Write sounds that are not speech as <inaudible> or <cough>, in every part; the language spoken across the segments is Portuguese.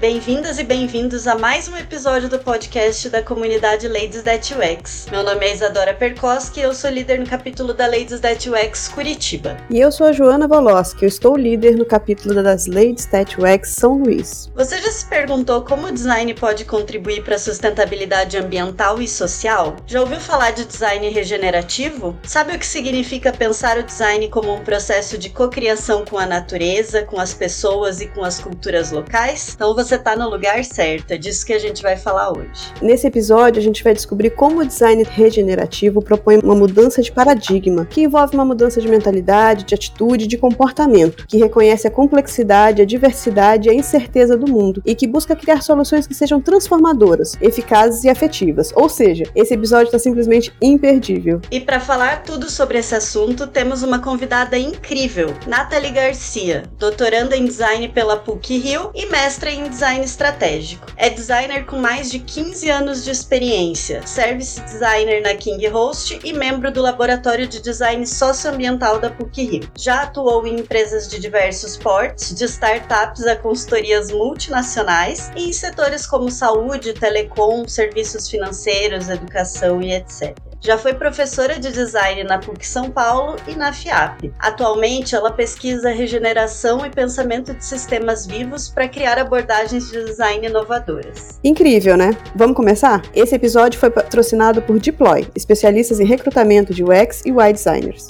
Bem-vindas e bem-vindos a mais um episódio do podcast da comunidade Ladies That UX. Meu nome é Isadora Perkoski e eu sou líder no capítulo da Ladies That UX Curitiba. E eu sou a Joana Voloski, eu estou líder no capítulo das Ladies That UX São Luís. Você já se perguntou como o design pode contribuir para a sustentabilidade ambiental e social? Já ouviu falar de design regenerativo? Sabe o que significa pensar o design como um processo de cocriação com a natureza, com as pessoas e com as culturas locais? Então você está no lugar certo, é disso que a gente vai falar hoje. Nesse episódio, a gente vai descobrir como o design regenerativo propõe uma mudança de paradigma, que envolve uma mudança de mentalidade, de atitude, de comportamento, que reconhece a complexidade, a diversidade e a incerteza do mundo e que busca criar soluções que sejam transformadoras, eficazes e afetivas. Ou seja, esse episódio está simplesmente imperdível. E para falar tudo sobre esse assunto, temos uma convidada incrível, Nathalie Garcia, doutoranda em design pela PUC Rio e mestra em design estratégico. É designer com mais de 15 anos de experiência, service designer na King Host e membro do Laboratório de Design Socioambiental da PUC Rio. Já atuou em empresas de diversos portes, de startups a consultorias multinacionais e em setores como saúde, telecom, serviços financeiros, educação e etc. Já foi professora de design na PUC São Paulo e na FIAP. Atualmente, ela pesquisa regeneração e pensamento de sistemas vivos para criar abordagens de design inovadoras. Incrível, né? Vamos começar? Esse episódio foi patrocinado por Deploy, especialistas em recrutamento de UX e UI designers.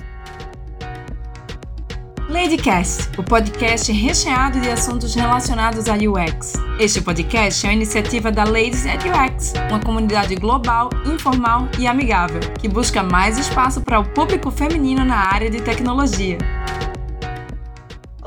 Ladycast, o podcast recheado de assuntos relacionados a UX. Este podcast é uma iniciativa da Ladies at UX, uma comunidade global, informal e amigável, que busca mais espaço para o público feminino na área de tecnologia.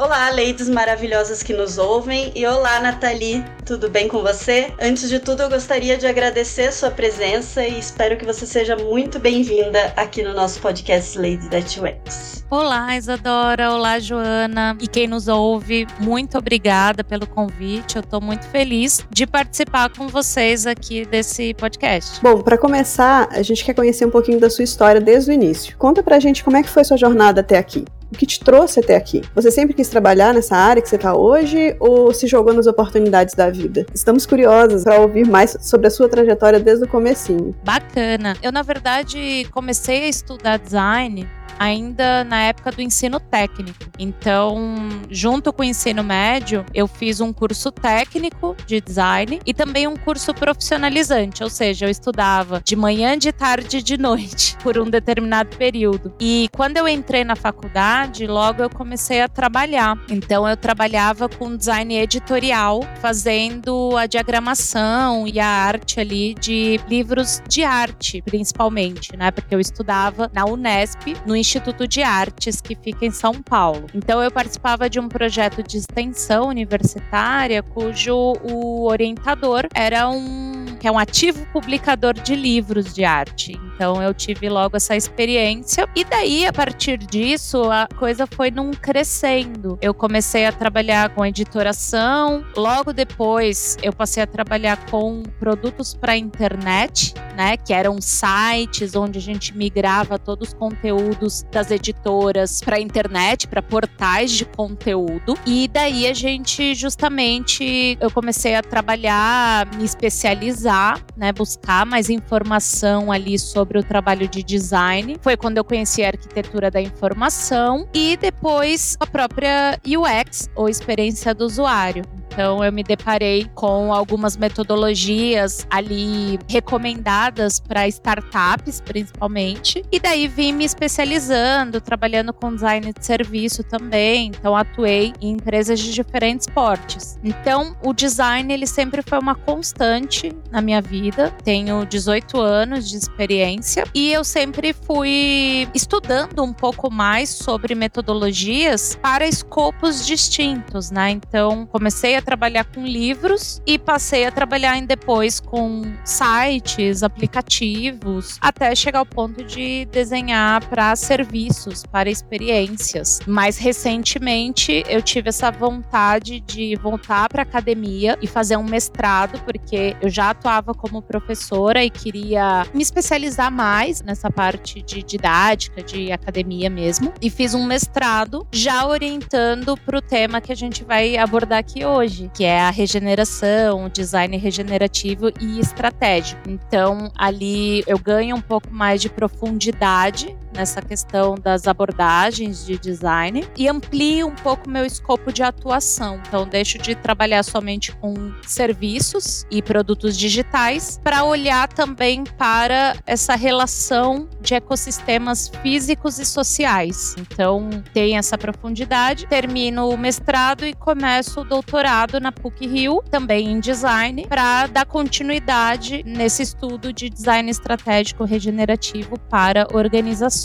Olá, ladies maravilhosas que nos ouvem e olá, Nathalie, tudo bem com você? Antes de tudo, eu gostaria de agradecer sua presença e espero que você seja muito bem-vinda aqui no nosso podcast Lady That UX. Olá, Isadora, olá, Joana e quem nos ouve, muito obrigada pelo convite. Eu estou muito feliz de participar com vocês aqui desse podcast. Bom, para começar, a gente quer conhecer um pouquinho da sua história desde o início. Conta pra gente como é que foi sua jornada até aqui o que te trouxe até aqui? Você sempre quis trabalhar nessa área que você está hoje ou se jogou nas oportunidades da vida? Estamos curiosas para ouvir mais sobre a sua trajetória desde o comecinho. Bacana. Eu, na verdade, comecei a estudar design ainda na época do ensino técnico. Então, junto com o ensino médio, eu fiz um curso técnico de design e também um curso profissionalizante, ou seja, eu estudava de manhã, de tarde e de noite <laughs> por um determinado período. E quando eu entrei na faculdade, logo eu comecei a trabalhar. Então, eu trabalhava com design editorial, fazendo a diagramação e a arte ali de livros de arte, principalmente, né? Porque eu estudava na Unesp, no Instituto de Artes, que fica em São Paulo. Então eu participava de um projeto de extensão universitária, cujo o orientador era um que é um ativo publicador de livros de arte. Então eu tive logo essa experiência e daí a partir disso a coisa foi num crescendo. Eu comecei a trabalhar com editoração, logo depois eu passei a trabalhar com produtos para internet, né, que eram sites onde a gente migrava todos os conteúdos das editoras para internet, para portais de conteúdo. E daí a gente justamente eu comecei a trabalhar, me especializar, né, buscar mais informação ali sobre o trabalho de design. Foi quando eu conheci a arquitetura da informação e depois a própria UX, ou experiência do usuário. Então eu me deparei com algumas metodologias ali recomendadas para startups, principalmente, e daí vim me especializando, trabalhando com design de serviço também. Então atuei em empresas de diferentes portes. Então o design ele sempre foi uma constante na minha vida. Tenho 18 anos de experiência e eu sempre fui estudando um pouco mais sobre metodologias para escopos distintos, né? Então comecei a trabalhar com livros e passei a trabalhar em depois com sites, aplicativos, até chegar ao ponto de desenhar para serviços, para experiências. Mais recentemente, eu tive essa vontade de voltar para academia e fazer um mestrado, porque eu já atuava como professora e queria me especializar mais nessa parte de didática, de academia mesmo. E fiz um mestrado já orientando para o tema que a gente vai abordar aqui hoje hoje, que é a regeneração, o design regenerativo e estratégico. Então, ali eu ganho um pouco mais de profundidade nessa questão das abordagens de design e amplio um pouco meu escopo de atuação. Então, deixo de trabalhar somente com serviços e produtos digitais para olhar também para essa relação de ecossistemas físicos e sociais. Então, tem essa profundidade. Termino o mestrado e começo o doutorado na PUC Rio, também em design, para dar continuidade nesse estudo de design estratégico regenerativo para organizações.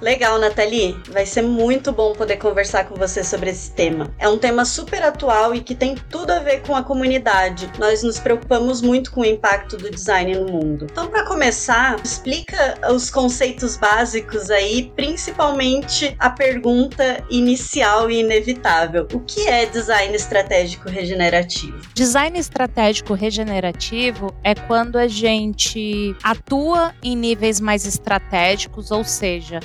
Legal, Nathalie. Vai ser muito bom poder conversar com você sobre esse tema. É um tema super atual e que tem tudo a ver com a comunidade. Nós nos preocupamos muito com o impacto do design no mundo. Então, para começar, explica os conceitos básicos aí, principalmente a pergunta inicial e inevitável: o que é design estratégico regenerativo? Design estratégico regenerativo é quando a gente atua em níveis mais estratégicos, ou seja,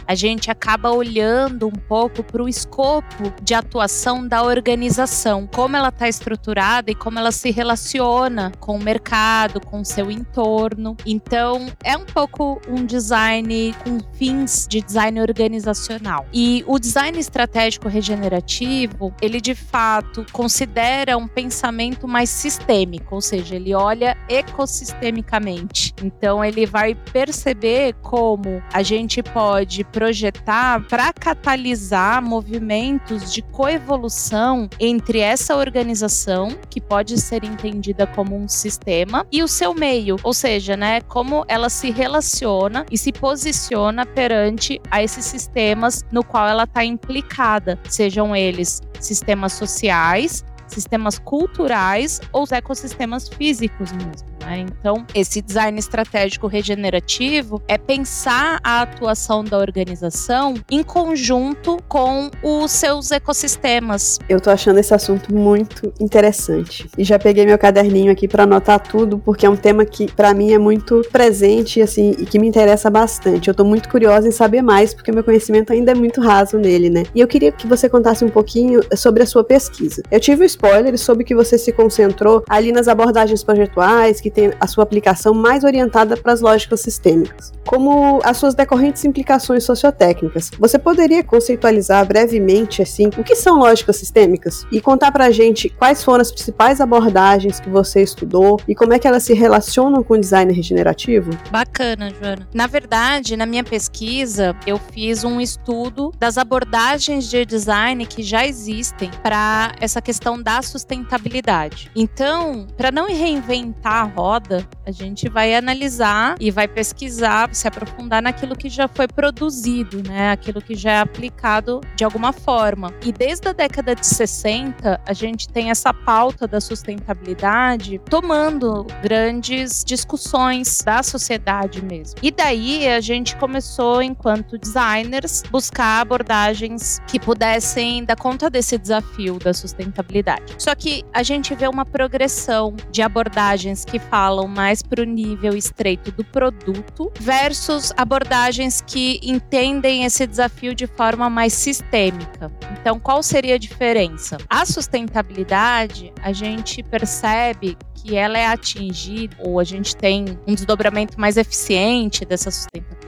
a gente acaba olhando um pouco para o escopo de atuação da organização, como ela está estruturada e como ela se relaciona com o mercado, com o seu entorno. Então, é um pouco um design com fins de design organizacional. E o design estratégico regenerativo, ele de fato considera um pensamento mais sistêmico, ou seja, ele olha ecossistemicamente. Então, ele vai perceber como a gente pode projetar para catalisar movimentos de coevolução entre essa organização, que pode ser entendida como um sistema, e o seu meio, ou seja, né, como ela se relaciona e se posiciona perante a esses sistemas no qual ela está implicada, sejam eles sistemas sociais, sistemas culturais ou os ecossistemas físicos mesmo. Né? Então, esse design estratégico regenerativo é pensar a atuação da organização em conjunto com os seus ecossistemas. Eu tô achando esse assunto muito interessante e já peguei meu caderninho aqui para anotar tudo porque é um tema que para mim é muito presente assim e que me interessa bastante. Eu tô muito curiosa em saber mais porque meu conhecimento ainda é muito raso nele, né? E eu queria que você contasse um pouquinho sobre a sua pesquisa. Eu tive um spoiler sobre que você se concentrou ali nas abordagens projetuais que tem a sua aplicação mais orientada para as lógicas sistêmicas, como as suas decorrentes implicações sociotécnicas. Você poderia conceitualizar brevemente assim o que são lógicas sistêmicas e contar para a gente quais foram as principais abordagens que você estudou e como é que elas se relacionam com o design regenerativo? Bacana, Joana. Na verdade, na minha pesquisa, eu fiz um estudo das abordagens de design que já existem para essa questão da sustentabilidade. Então, para não reinventar a roda, a gente vai analisar e vai pesquisar, se aprofundar naquilo que já foi produzido, né? Aquilo que já é aplicado de alguma forma. E desde a década de 60, a gente tem essa pauta da sustentabilidade tomando grandes discussões da sociedade mesmo. E daí a gente começou, enquanto designers, buscar abordagens que pudessem dar conta desse desafio da sustentabilidade. Só que a gente vê uma progressão de abordagens que falam mais para o nível estreito do produto versus abordagens que entendem esse desafio de forma mais sistêmica. Então, qual seria a diferença? A sustentabilidade, a gente percebe que ela é atingida ou a gente tem um desdobramento mais eficiente dessa sustentabilidade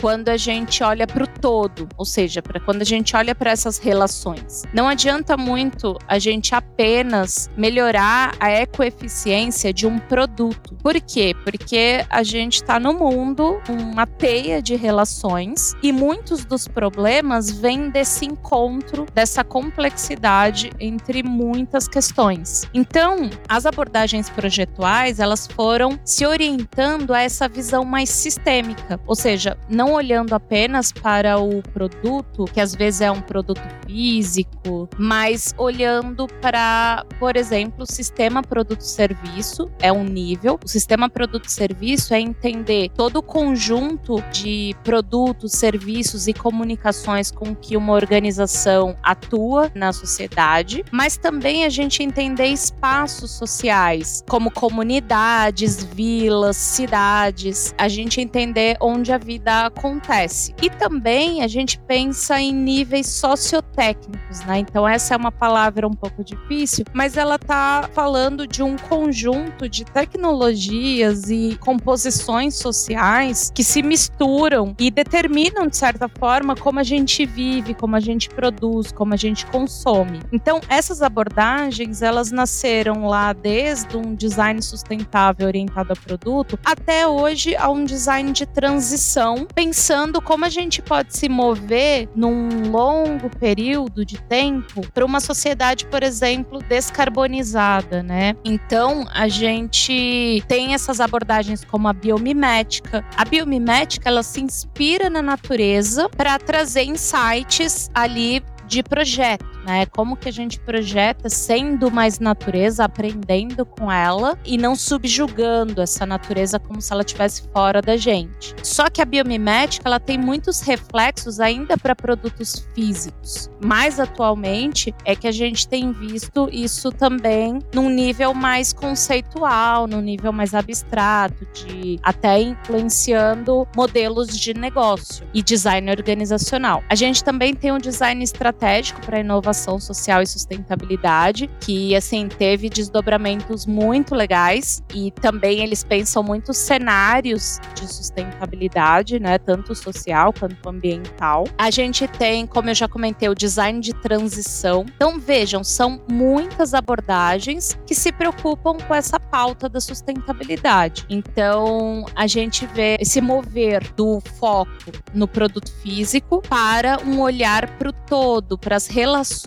quando a gente olha para o todo, ou seja, quando a gente olha para essas relações. Não adianta muito a gente apenas melhorar a ecoeficiência de um produto. Por quê? Porque a gente está no mundo uma teia de relações e muitos dos problemas vêm desse encontro, dessa complexidade entre muitas questões. Então, as abordagens projetuais, elas foram se orientando a essa visão mais sistêmica, ou seja, não olhando apenas para o produto, que às vezes é um produto físico, mas olhando para, por exemplo, o sistema produto-serviço, é um nível. O sistema produto-serviço é entender todo o conjunto de produtos, serviços e comunicações com que uma organização atua na sociedade, mas também a gente entender espaços sociais, como comunidades, vilas, cidades, a gente entender onde a vida acontece. E também a gente pensa em níveis sociotécnicos, né? Então essa é uma palavra um pouco difícil, mas ela tá falando de um conjunto de tecnologias e composições sociais que se misturam e determinam de certa forma como a gente vive, como a gente produz, como a gente consome. Então essas abordagens elas nasceram lá desde um design sustentável orientado a produto até hoje a um design de transição, pensando como a gente pode se mover num longo período de tempo para uma sociedade, por exemplo, descarbonizada, né? Então, a gente tem essas abordagens como a biomimética. A biomimética, ela se inspira na natureza para trazer insights ali de projeto, né? Como que a gente projeta sendo mais natureza, aprendendo com ela e não subjugando essa natureza como se ela estivesse fora da gente. Só que a biomimética, ela tem muitos reflexos ainda para produtos físicos. Mais atualmente é que a gente tem visto isso também num nível mais conceitual, num nível mais abstrato, de até influenciando modelos de negócio e design organizacional. A gente também tem um design estratégico estratégico para inovação social e sustentabilidade, que assim teve desdobramentos muito legais e também eles pensam muitos cenários de sustentabilidade, né, tanto social quanto ambiental. A gente tem, como eu já comentei, o design de transição. Então vejam, são muitas abordagens que se preocupam com essa pauta da sustentabilidade. Então a gente vê esse mover do foco no produto físico para um olhar para o todo, para as relações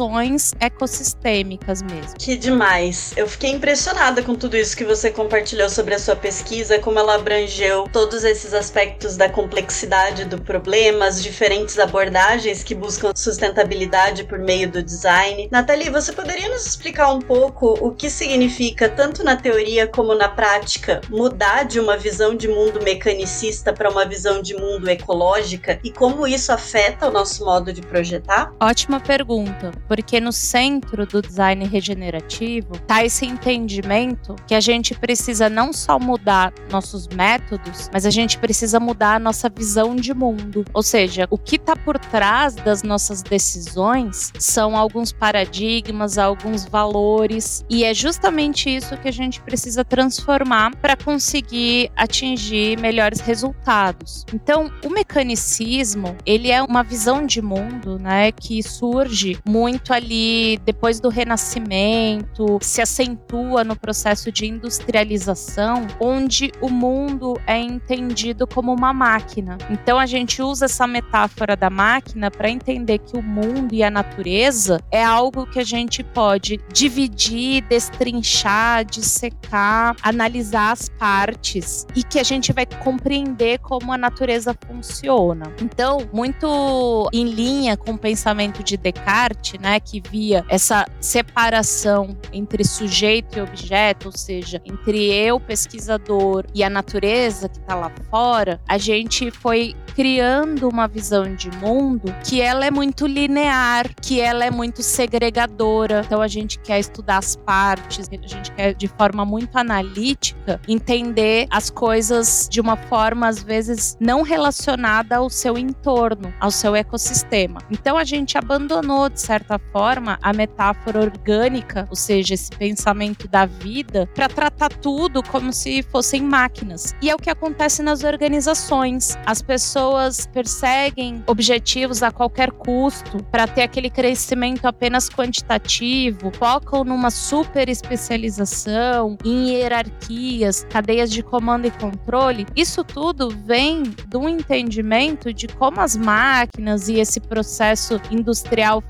ecossistêmicas mesmo. Que demais. Eu fiquei impressionada com tudo isso que você compartilhou sobre a sua pesquisa, como ela abrangeu todos esses aspectos da complexidade do problema, as diferentes abordagens que buscam sustentabilidade por meio do design. Nathalie, você poderia nos explicar um pouco o que significa, tanto na teoria como na prática, mudar de uma visão de mundo mecanicista para uma visão de mundo ecológica e como isso afeta o nosso modo de projetar? Ótima pergunta, porque no centro do design regenerativo está esse entendimento que a gente precisa não só mudar nossos métodos, mas a gente precisa mudar a nossa visão de mundo. Ou seja, o que está por trás das nossas decisões são alguns paradigmas, alguns valores, e é justamente isso que a gente precisa transformar para conseguir atingir melhores resultados. Então, o mecanicismo, ele é uma visão de mundo, né, que surge muito ali depois do Renascimento, se acentua no processo de industrialização, onde o mundo é entendido como uma máquina. Então a gente usa essa metáfora da máquina para entender que o mundo e a natureza é algo que a gente pode dividir, destrinchar, dissecar, analisar as partes e que a gente vai compreender como a natureza funciona. Então, muito em linha com o pensamento de Descartes, né, que via essa separação entre sujeito e objeto, ou seja, entre eu, pesquisador, e a natureza que está lá fora, a gente foi criando uma visão de mundo que ela é muito linear, que ela é muito segregadora. Então a gente quer estudar as partes, a gente quer de forma muito analítica entender as coisas de uma forma às vezes não relacionada ao seu entorno, ao seu ecossistema. Então a gente abandonou, de certa forma, a metáfora orgânica, ou seja, esse pensamento da vida, para tratar tudo como se fossem máquinas. E é o que acontece nas organizações. As pessoas perseguem objetivos a qualquer custo para ter aquele crescimento apenas quantitativo, focam numa super especialização, em hierarquias, cadeias de comando e controle. Isso tudo vem do entendimento de como as máquinas e esse processo industrial industrial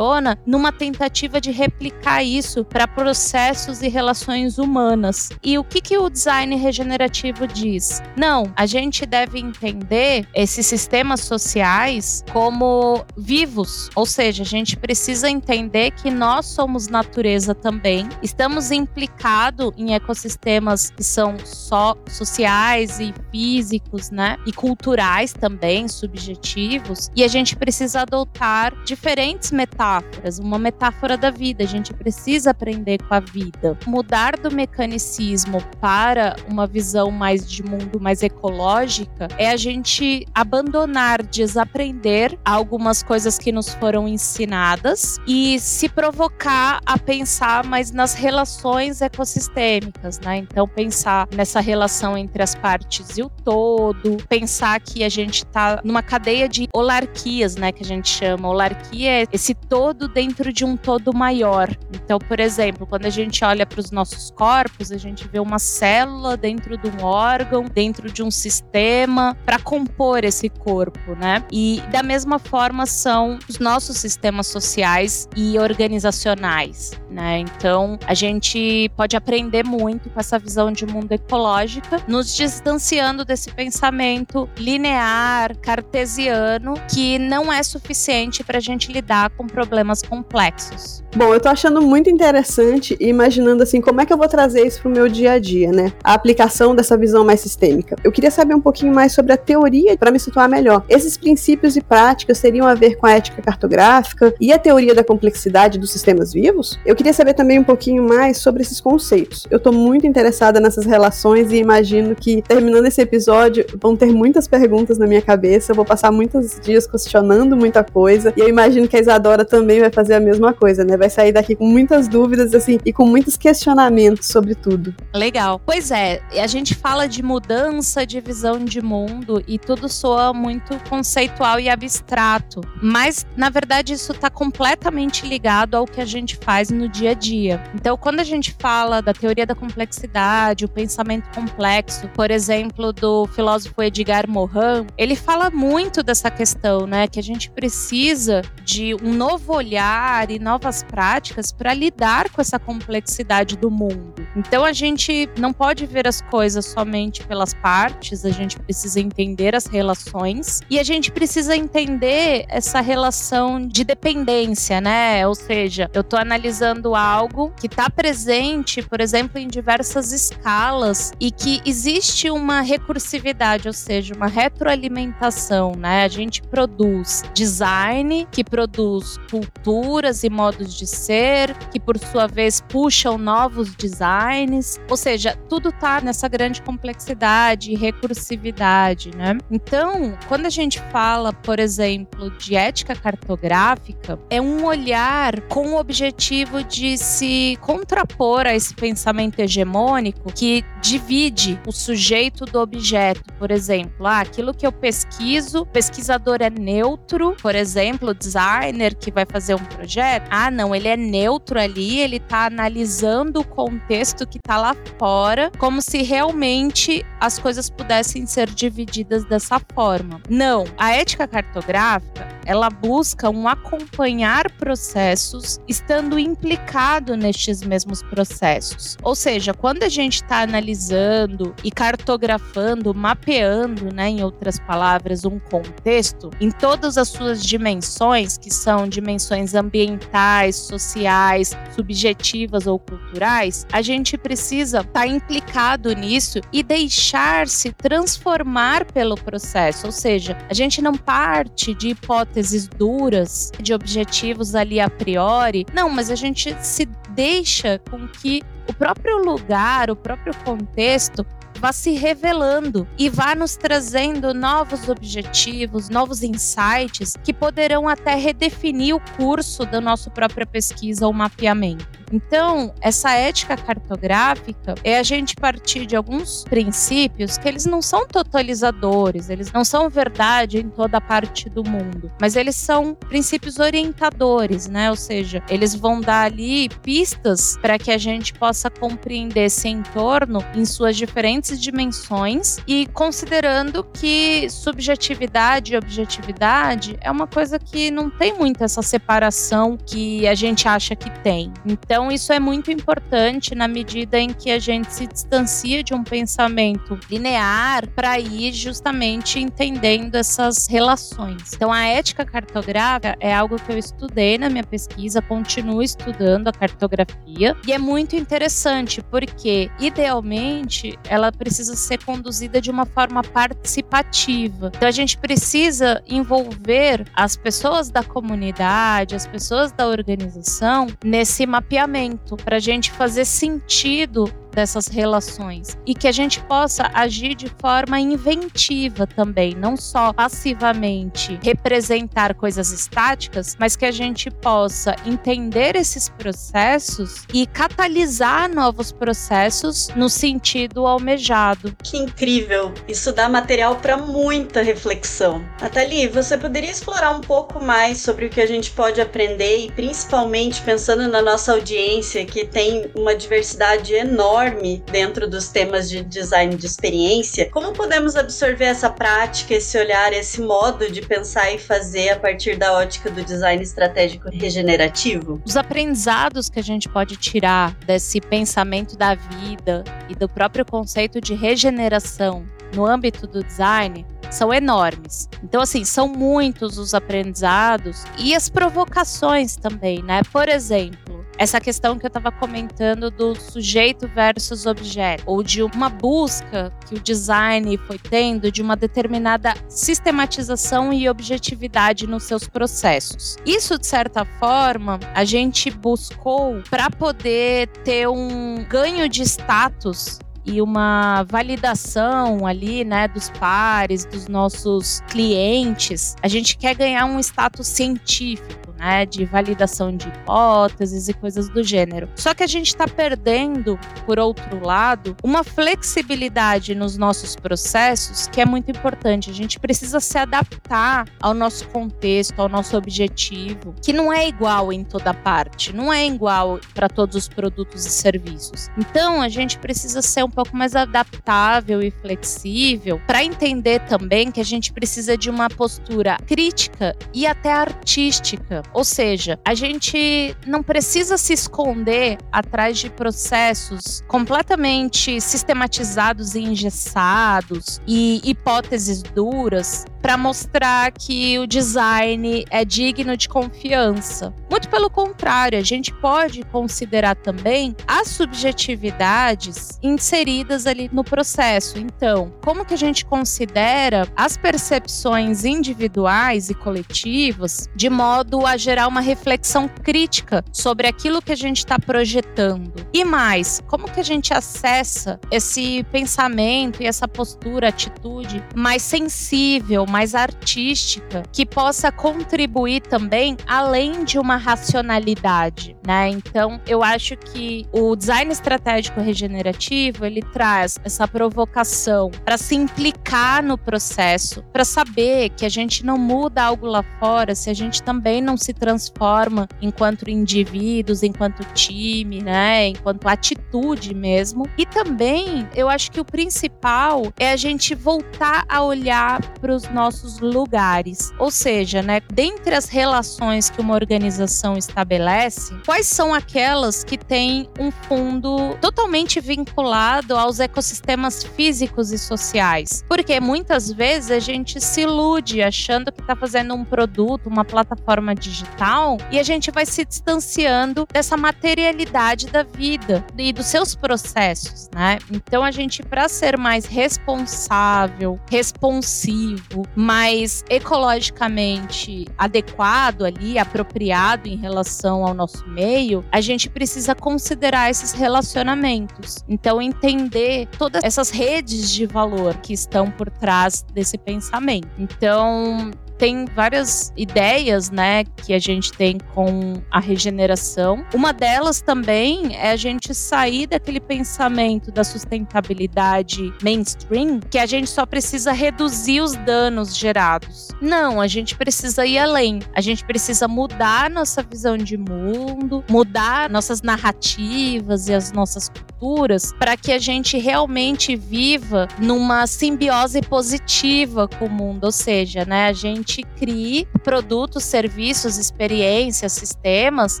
funciona numa tentativa de replicar isso para processos e relações humanas. E o que, que o design regenerativo diz? Não, a gente deve entender esses sistemas sociais como vivos, ou seja, a gente precisa entender que nós somos natureza também, estamos implicados em ecossistemas que são só sociais e físicos, né? E culturais também, subjetivos, e a gente precisa adotar diferentes metáforas, uma metáfora da vida. A gente precisa aprender com a vida. Mudar do mecanicismo para uma visão mais de mundo mais ecológica é a gente abandonar, desaprender algumas coisas que nos foram ensinadas e se provocar a pensar mais nas relações ecossistêmicas, né? Então pensar nessa relação entre as partes e o todo, pensar que a gente está numa cadeia de holarquias, né, que a gente chama. Holarquia é esse todo dentro de um todo maior. Então, por exemplo, quando a gente olha para os nossos corpos, a gente vê uma célula dentro de um órgão, dentro de um sistema para compor esse corpo, né? E da mesma forma são os nossos sistemas sociais e organizacionais, né? Então, a gente pode aprender muito com essa visão de mundo ecológica, nos distanciando desse pensamento linear, cartesiano, que não é suficiente para a gente lidar com problemas complexos. Bom, eu tô achando muito interessante e imaginando assim como é que eu vou trazer isso pro meu dia a dia, né? A aplicação dessa visão mais sistêmica. Eu queria saber um pouquinho mais sobre a teoria para me situar melhor. Esses princípios e práticas teriam a ver com a ética cartográfica e a teoria da complexidade dos sistemas vivos? Eu queria saber também um pouquinho mais sobre esses conceitos. Eu tô muito interessada nessas relações e imagino que terminando esse episódio vão ter muitas perguntas na minha cabeça. Eu vou passar muitos dias questionando muita coisa e eu imagino que a Isadora também vai fazer a mesma coisa, né? vai sair daqui com muitas dúvidas, assim, e com muitos questionamentos sobre tudo. Legal. Pois é, a gente fala de mudança de visão de mundo e tudo soa muito conceitual e abstrato. Mas, na verdade, isso está completamente ligado ao que a gente faz no dia a dia. Então, quando a gente fala da teoria da complexidade, o pensamento complexo, por exemplo, do filósofo Edgar Morin, ele fala muito dessa questão, né? Que a gente precisa de um novo olhar e novas práticas para lidar com essa complexidade do mundo. Então a gente não pode ver as coisas somente pelas partes, a gente precisa entender as relações e a gente precisa entender essa relação de dependência, né? Ou seja, eu estou analisando algo que está presente, por exemplo, em diversas escalas e que existe uma recursividade, ou seja, uma retroalimentação, né? A gente produz design, que produz culturas e modos de ser, que por sua vez puxam novos designs. Ou seja, tudo tá nessa grande complexidade e recursividade, né? Então, quando a gente fala, por exemplo, de ética cartográfica, é um olhar com o objetivo de se contrapor a esse pensamento hegemônico que divide o sujeito do objeto. Por exemplo, ah, aquilo que eu pesquiso, o pesquisador é neutro, por exemplo, o designer que vai fazer um projeto, ah, não, ele é neutro ali, ele tá analisando o contexto que tá lá fora, como se realmente as coisas pudessem ser divididas dessa forma. Não, a ética cartográfica, ela busca um acompanhar processos estando implicado nestes mesmos processos. Ou seja, quando a gente está analisando e cartografando, mapeando, né, em outras palavras, um contexto em todas as suas dimensões, que são dimensões ambientais, sociais, subjetivas ou culturais, a gente precisa estar tá implicado nisso e deixar-se transformar pelo processo. Ou seja, a gente não parte de hipóteses duras, de objetivos ali a priori. Não, mas a gente se deixa com que o próprio lugar, o próprio contexto vá se revelando e vá nos trazendo novos objetivos, novos insights que poderão até redefinir o curso da nossa própria pesquisa ou mapeamento. Então, essa ética cartográfica é a gente partir de alguns princípios que eles não são totalizadores, eles não são verdade em toda parte do mundo, mas eles são princípios orientadores, né? Ou seja, eles vão dar ali pistas para que a gente possa compreender esse entorno em suas diferentes dimensões e considerando que subjetividade e objetividade é uma coisa que não tem muito essa separação que a gente acha que tem. Então, então, isso é muito importante na medida em que a gente se distancia de um pensamento linear para ir justamente entendendo essas relações. Então, a ética cartográfica é algo que eu estudei na minha pesquisa, continuo estudando a cartografia, e é muito interessante porque, idealmente, ela precisa ser conduzida de uma forma participativa. Então a gente precisa envolver as pessoas da comunidade, as pessoas da organização nesse mapeamento para a gente fazer sentido dessas relações e que a gente possa agir de forma inventiva também, não só passivamente representar coisas estáticas, mas que a gente possa entender esses processos e catalisar novos processos no sentido almejado. Que incrível! Isso dá material para muita reflexão. Nathalie, você poderia explorar um pouco mais sobre o que a gente pode aprender e principalmente pensando na nossa audiência que tem uma diversidade enorme enorme dentro dos temas de design de experiência. Como podemos absorver essa prática, esse olhar, esse modo de pensar e fazer a partir da ótica do design estratégico regenerativo? Os aprendizados que a gente pode tirar desse pensamento da vida e do próprio conceito de regeneração no âmbito do design são enormes. Então, assim, são muitos os aprendizados e as provocações também, né? Por exemplo, essa questão que eu estava comentando do sujeito versus objeto, ou de uma busca que o design foi tendo de uma determinada sistematização e objetividade nos seus processos. Isso, de certa forma, a gente buscou para poder ter um ganho de status e uma validação ali, né, dos pares, dos nossos clientes. A gente quer ganhar um status científico né, de validação de hipóteses e coisas do gênero. Só que a gente está perdendo, por outro lado, uma flexibilidade nos nossos processos que é muito importante. A gente precisa se adaptar ao nosso contexto, ao nosso objetivo, que não é igual em toda parte, não é igual para todos os produtos e serviços. Então, a gente precisa ser um pouco mais adaptável e flexível para entender também que a gente precisa de uma postura crítica e até artística ou seja, a gente não precisa se esconder atrás de processos completamente sistematizados e engessados e hipóteses duras para mostrar que o design é digno de confiança. Muito pelo contrário, a gente pode considerar também as subjetividades inseridas ali no processo. Então, como que a gente considera as percepções individuais e coletivas de modo a gerar uma reflexão crítica sobre aquilo que a gente está projetando? E mais, como que a gente acessa esse pensamento e essa postura, atitude mais sensível, mais artística, que possa contribuir também além de uma racionalidade, né? Então, eu acho que o design estratégico regenerativo, ele traz essa provocação para se implicar no processo, para saber que a gente não muda algo lá fora se a gente também não se transforma enquanto indivíduos, enquanto time, né? Enquanto atitude mesmo. E também, eu acho que o principal é a gente voltar a olhar para os nossos nossos lugares. Ou seja, né, dentre as relações que uma organização estabelece, quais são aquelas que têm um fundo totalmente vinculado aos ecossistemas físicos e sociais? Porque muitas vezes a gente se ilude achando que está fazendo um produto, uma plataforma digital, e a gente vai se distanciando dessa materialidade da vida e dos seus processos, né? Então a gente, para ser mais responsável, responsivo, mais ecologicamente adequado ali, apropriado em relação ao nosso meio, a gente precisa considerar esses relacionamentos. Então, entender todas essas redes de valor que estão por trás desse pensamento. Então, tem várias ideias, né, que a gente tem com a regeneração. Uma delas também é a gente sair daquele pensamento da sustentabilidade mainstream, que a gente só precisa reduzir os danos gerados. Não, a gente precisa ir além. A gente precisa mudar nossa visão de mundo, mudar nossas narrativas e as nossas culturas para que a gente realmente viva numa simbiose positiva com o mundo, ou seja, né, a gente crie produtos, serviços, experiências, sistemas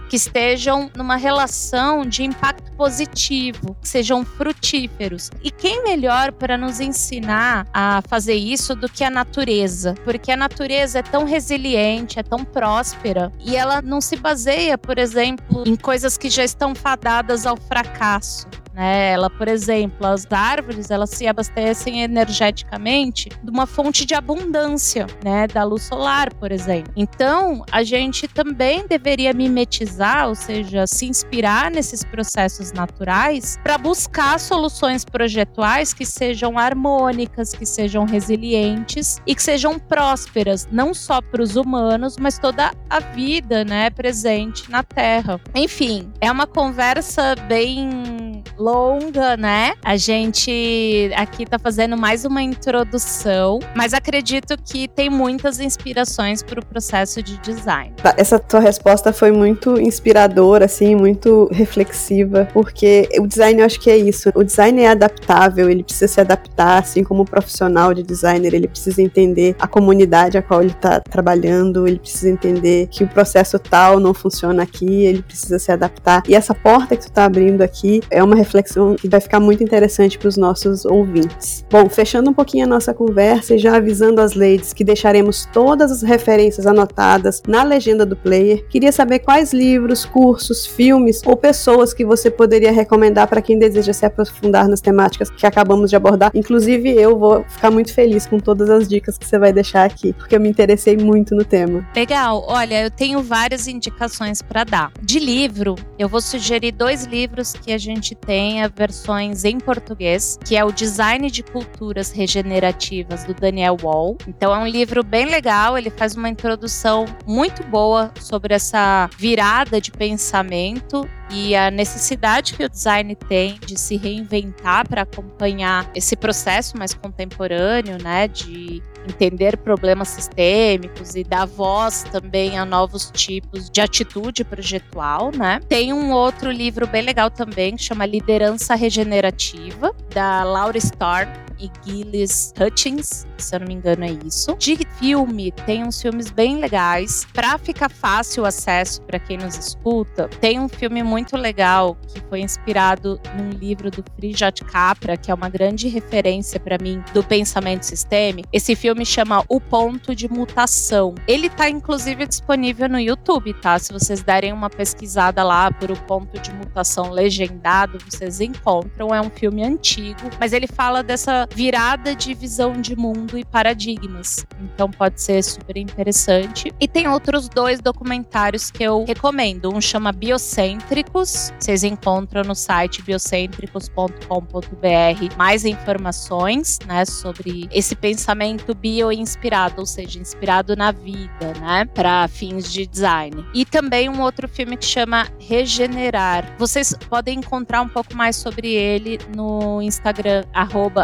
que estejam numa relação de impacto positivo, que sejam frutíferos. E quem melhor para nos ensinar a fazer isso do que a natureza? Porque a natureza é tão resiliente, é tão próspera e ela não se baseia, por exemplo, em coisas que já estão fadadas ao fracasso. Né? Ela, por exemplo, as árvores, elas se abastecem energeticamente de uma fonte de abundância, né, da luz solar, por exemplo. Então, a gente também deveria mimetizar, ou seja, se inspirar nesses processos naturais para buscar soluções projetuais que sejam harmônicas, que sejam resilientes e que sejam prósperas, não só para os humanos, mas toda a vida, né, presente na Terra. Enfim, é uma conversa bem longa, né? A gente aqui tá fazendo mais uma introdução, mas acredito que tem muitas inspirações para o processo de design. Tá, essa tua resposta foi muito inspiradora, assim, muito reflexiva, porque o design eu acho que é isso. O design é adaptável, ele precisa se adaptar, assim como o profissional de designer, ele precisa entender a comunidade a qual ele está trabalhando, ele precisa entender que o processo tal não funciona aqui, ele precisa se adaptar. E essa porta que tu tá abrindo aqui é uma reflexão que vai ficar muito interessante para os nossos ouvintes. Bom, fechando um pouquinho a nossa conversa e já avisando as ladies que deixaremos todas as referências anotadas na legenda do player, queria saber quais livros, cursos, filmes ou pessoas que você poderia recomendar para quem deseja se aprofundar nas temáticas que acabamos de abordar. Inclusive, eu vou ficar muito feliz com todas as dicas que você vai deixar aqui, porque eu me interessei muito no tema. Legal, olha, eu tenho várias indicações para dar. De livro, eu vou sugerir dois livros que a gente tem tenha versões em português, que é o Design de Culturas Regenerativas do Daniel Wall. Então é um livro bem legal, ele faz uma introdução muito boa sobre essa virada de pensamento e a necessidade que o design tem de se reinventar para acompanhar esse processo mais contemporâneo, né, de entender problemas sistêmicos e dar voz também a novos tipos de atitude projetual, né? Tem um outro livro bem legal também que chama Liderança Regenerativa, da Laura Starr e Gillis Hutchins, se eu não me engano é isso. De filme, tem uns filmes bem legais. Para ficar fácil o acesso para quem nos escuta, tem um filme muito legal que foi inspirado num livro do Frijat Capra, que é uma grande referência para mim do pensamento sistêmico. Esse filme chama O Ponto de Mutação. Ele tá inclusive disponível no YouTube, tá? Se vocês derem uma pesquisada lá por O Ponto de Mutação legendado, vocês encontram. É um filme antigo, mas ele fala dessa virada de visão de mundo e paradigmas. Então pode ser super interessante. E tem outros dois documentários que eu recomendo. Um chama Biocêntricos. Vocês encontram no site biocêntricos.com.br mais informações, né, sobre esse pensamento bio-inspirado, ou seja, inspirado na vida, né, para fins de design. E também um outro filme que chama Regenerar. Vocês podem encontrar um pouco mais sobre ele no Instagram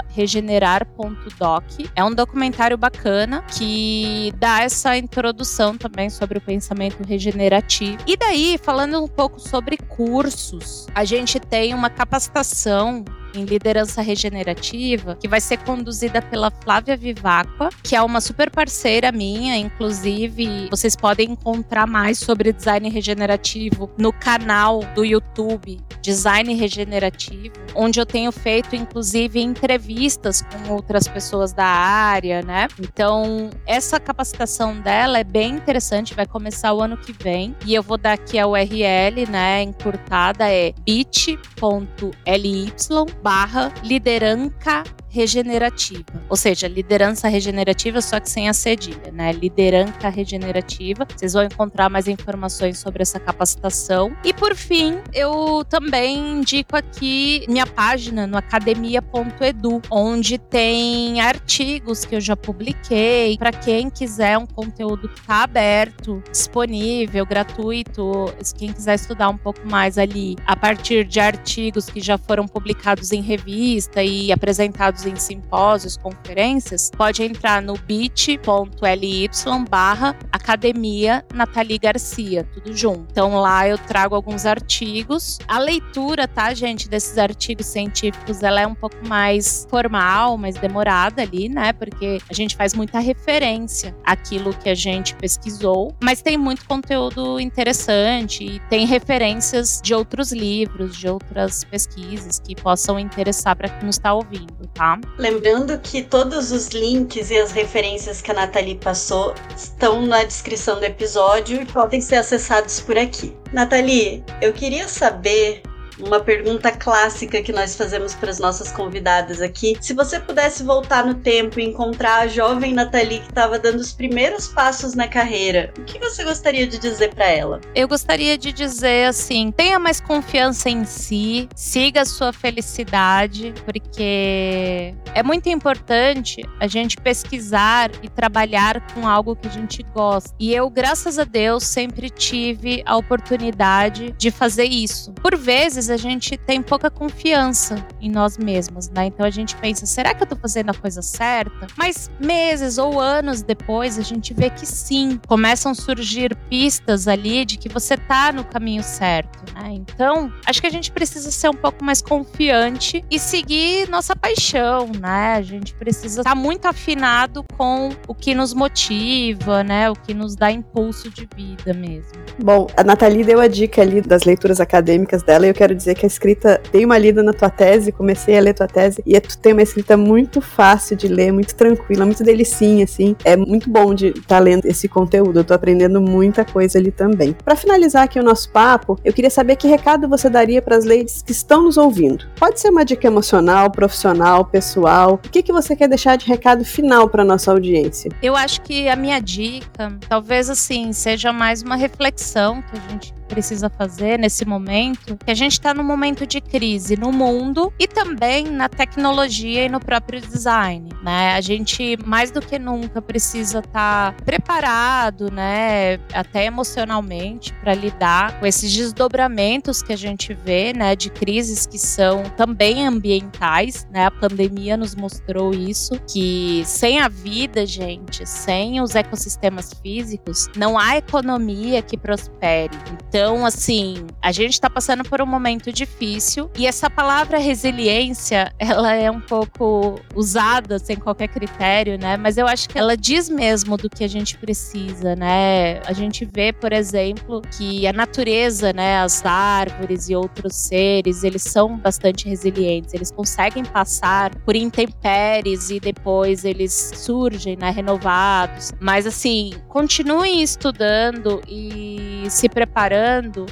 @regenerar regenerar.doc. É um documentário bacana que dá essa introdução também sobre o pensamento regenerativo. E daí, falando um pouco sobre cursos, a gente tem uma capacitação em liderança regenerativa, que vai ser conduzida pela Flávia Vivacqua, que é uma super parceira minha, inclusive vocês podem encontrar mais sobre design regenerativo no canal do YouTube Design Regenerativo, onde eu tenho feito inclusive entrevistas com outras pessoas da área, né? Então, essa capacitação dela é bem interessante, vai começar o ano que vem, e eu vou dar aqui a URL, né, encurtada é bit.ly barra lideranca regenerativa, ou seja, liderança regenerativa só que sem a cedilha, né? Lideranca regenerativa. Vocês vão encontrar mais informações sobre essa capacitação. E por fim, eu também indico aqui minha página no academia.edu, onde tem artigos que eu já publiquei para quem quiser um conteúdo que está aberto, disponível, gratuito, quem quiser estudar um pouco mais ali a partir de artigos que já foram publicados em revista e apresentados em simpósios, conferências, pode entrar no bit.ly barra Academia Nathalie Garcia, tudo junto. Então lá eu trago alguns artigos. A leitura, tá, gente, desses artigos científicos, ela é um pouco mais formal, mais demorada ali, né? Porque a gente faz muita referência àquilo que a gente pesquisou, mas tem muito conteúdo interessante e tem referências de outros livros, de outras pesquisas que possam interessar para quem nos está ouvindo, tá? Lembrando que todos os links e as referências que a Nathalie passou estão na descrição do episódio e podem ser acessados por aqui. Nathalie, eu queria saber uma pergunta clássica que nós fazemos para as nossas convidadas aqui. Se você pudesse voltar no tempo e encontrar a jovem Nathalie que estava dando os primeiros passos na carreira, o que você gostaria de dizer para ela? Eu gostaria de dizer assim: tenha mais confiança em si, siga a sua felicidade, porque é muito importante a gente pesquisar e trabalhar com algo que a gente gosta. E eu, graças a Deus, sempre tive a oportunidade de fazer isso. Por vezes a gente tem pouca confiança em nós mesmos, né? Então a gente pensa, será que eu tô fazendo a coisa certa? Mas meses ou anos depois a gente vê que sim, começam a surgir pistas ali de que você tá no caminho certo, né? Então, acho que a gente precisa ser um pouco mais confiante e seguir nossa paixão, né? A gente precisa estar tá muito afinado com o que nos motiva, né? O que nos dá impulso de vida mesmo. Bom, a Nathalie deu a dica ali das leituras acadêmicas dela e eu quero dizer que a escrita, tem uma lida na tua tese, comecei a ler tua tese, e é, tu tem uma escrita muito fácil de ler, muito tranquila, muito delicinha, assim. É muito bom de estar tá lendo esse conteúdo, eu tô aprendendo muita coisa ali também. Para finalizar aqui o nosso papo, eu queria saber que recado você daria para as ladies que estão nos ouvindo. Pode ser uma dica emocional, profissional, pessoal. O que, que você quer deixar de recado final para nossa audiência? Eu acho que a minha dica, talvez assim, seja mais uma reflexão que a gente precisa fazer nesse momento, que a gente está num momento de crise no mundo e também na tecnologia e no próprio design, né? A gente mais do que nunca precisa estar tá preparado, né, até emocionalmente para lidar com esses desdobramentos que a gente vê, né, de crises que são também ambientais, né? A pandemia nos mostrou isso, que sem a vida, gente, sem os ecossistemas físicos, não há economia que prospere. Então, então, assim, a gente está passando por um momento difícil e essa palavra resiliência, ela é um pouco usada sem qualquer critério, né? Mas eu acho que ela diz mesmo do que a gente precisa, né? A gente vê, por exemplo, que a natureza, né, as árvores e outros seres, eles são bastante resilientes, eles conseguem passar por intempéries e depois eles surgem, né, renovados. Mas assim, continuem estudando e se preparando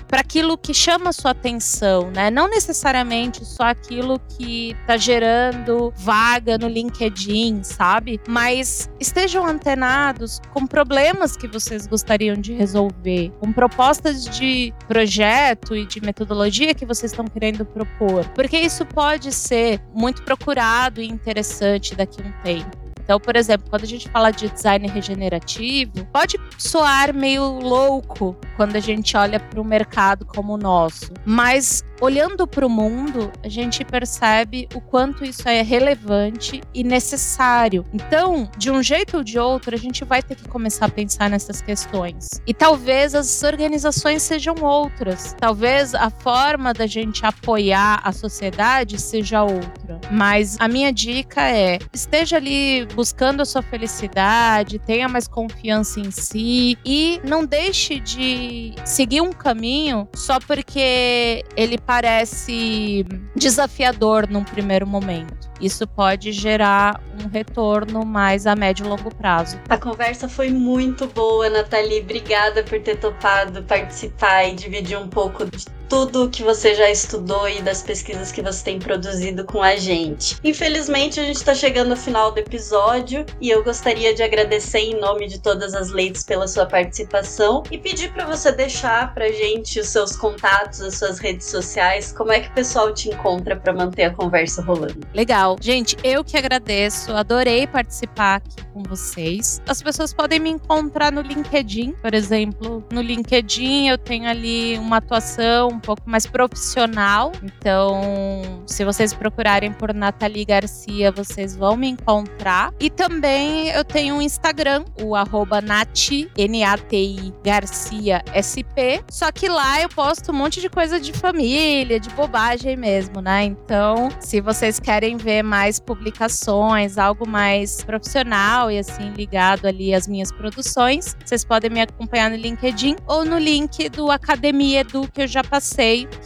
para aquilo que chama sua atenção, né? Não necessariamente só aquilo que está gerando vaga no LinkedIn, sabe? Mas estejam antenados com problemas que vocês gostariam de resolver, com propostas de projeto e de metodologia que vocês estão querendo propor, porque isso pode ser muito procurado e interessante daqui a um tempo. Então, por exemplo, quando a gente fala de design regenerativo, pode soar meio louco quando a gente olha para o mercado como o nosso, mas olhando para o mundo, a gente percebe o quanto isso é relevante e necessário. Então, de um jeito ou de outro, a gente vai ter que começar a pensar nessas questões. E talvez as organizações sejam outras. Talvez a forma da gente apoiar a sociedade seja outra. Mas a minha dica é: esteja ali buscando a sua felicidade, tenha mais confiança em si e não deixe de seguir um caminho só porque ele parece desafiador num primeiro momento. Isso pode gerar um retorno mais a médio e longo prazo. A conversa foi muito boa, Nathalie. Obrigada por ter topado participar e dividir um pouco de tudo que você já estudou e das pesquisas que você tem produzido com a gente. Infelizmente, a gente está chegando ao final do episódio e eu gostaria de agradecer em nome de todas as leites pela sua participação e pedir para você deixar pra gente os seus contatos, as suas redes sociais, como é que o pessoal te encontra para manter a conversa rolando. Legal. Gente, eu que agradeço, adorei participar aqui com vocês. As pessoas podem me encontrar no LinkedIn, por exemplo. No LinkedIn eu tenho ali uma atuação um pouco mais profissional. Então, se vocês procurarem por Nathalie Garcia, vocês vão me encontrar. E também eu tenho um Instagram, o arroba Nati, N-A-T-I Garcia SP. Só que lá eu posto um monte de coisa de família, de bobagem mesmo, né? Então, se vocês querem ver mais publicações, algo mais profissional e assim ligado ali às minhas produções, vocês podem me acompanhar no LinkedIn ou no link do Academia Edu que eu já passei,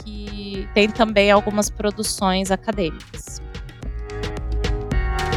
que tem também algumas produções acadêmicas.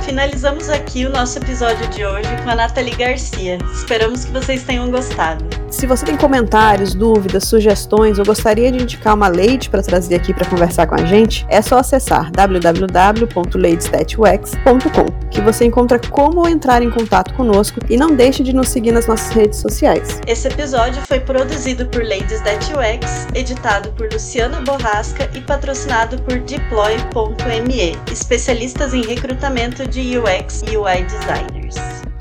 Finalizamos aqui o nosso episódio de hoje com a Nathalie Garcia. Esperamos que vocês tenham gostado. Se você tem comentários, dúvidas, sugestões ou gostaria de indicar uma leite para trazer aqui para conversar com a gente, é só acessar www.ladystatux.com, que você encontra como entrar em contato conosco e não deixe de nos seguir nas nossas redes sociais. Esse episódio foi produzido por Ladies That UX, editado por Luciana Borrasca e patrocinado por Deploy.me, especialistas em recrutamento de UX e UI design.